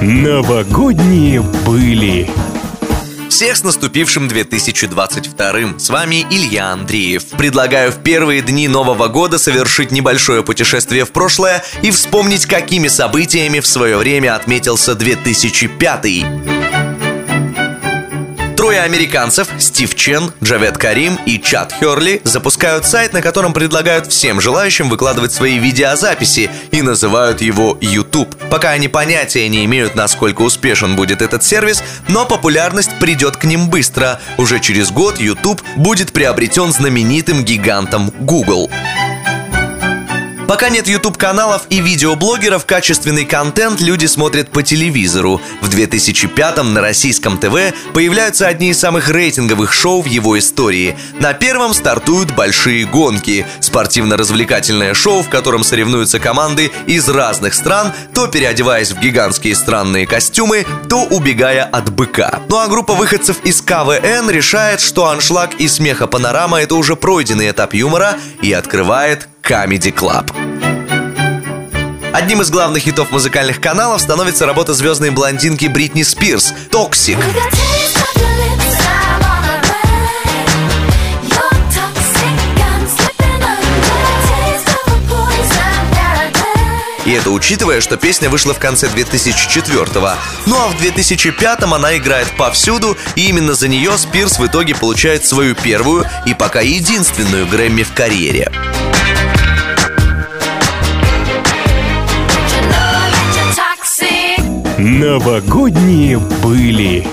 Новогодние были. Всех с наступившим 2022 С вами Илья Андреев. Предлагаю в первые дни Нового года совершить небольшое путешествие в прошлое и вспомнить, какими событиями в свое время отметился 2005 Трое американцев Стив Чен, Джавед Карим и Чад Херли запускают сайт, на котором предлагают всем желающим выкладывать свои видеозаписи и называют его YouTube. Пока они понятия не имеют, насколько успешен будет этот сервис, но популярность придет к ним быстро. Уже через год YouTube будет приобретен знаменитым гигантом Google. Пока нет YouTube-каналов и видеоблогеров, качественный контент люди смотрят по телевизору. В 2005-м на российском ТВ появляются одни из самых рейтинговых шоу в его истории. На первом стартуют «Большие гонки» — спортивно-развлекательное шоу, в котором соревнуются команды из разных стран, то переодеваясь в гигантские странные костюмы, то убегая от быка. Ну а группа выходцев из КВН решает, что аншлаг и смеха-панорама — это уже пройденный этап юмора и открывает Comedy Club. Одним из главных хитов музыкальных каналов становится работа звездной блондинки Бритни Спирс «Toxic». И это учитывая, что песня вышла в конце 2004-го. Ну а в 2005-м она играет повсюду, и именно за нее Спирс в итоге получает свою первую и пока единственную Грэмми в карьере. Новогодние были.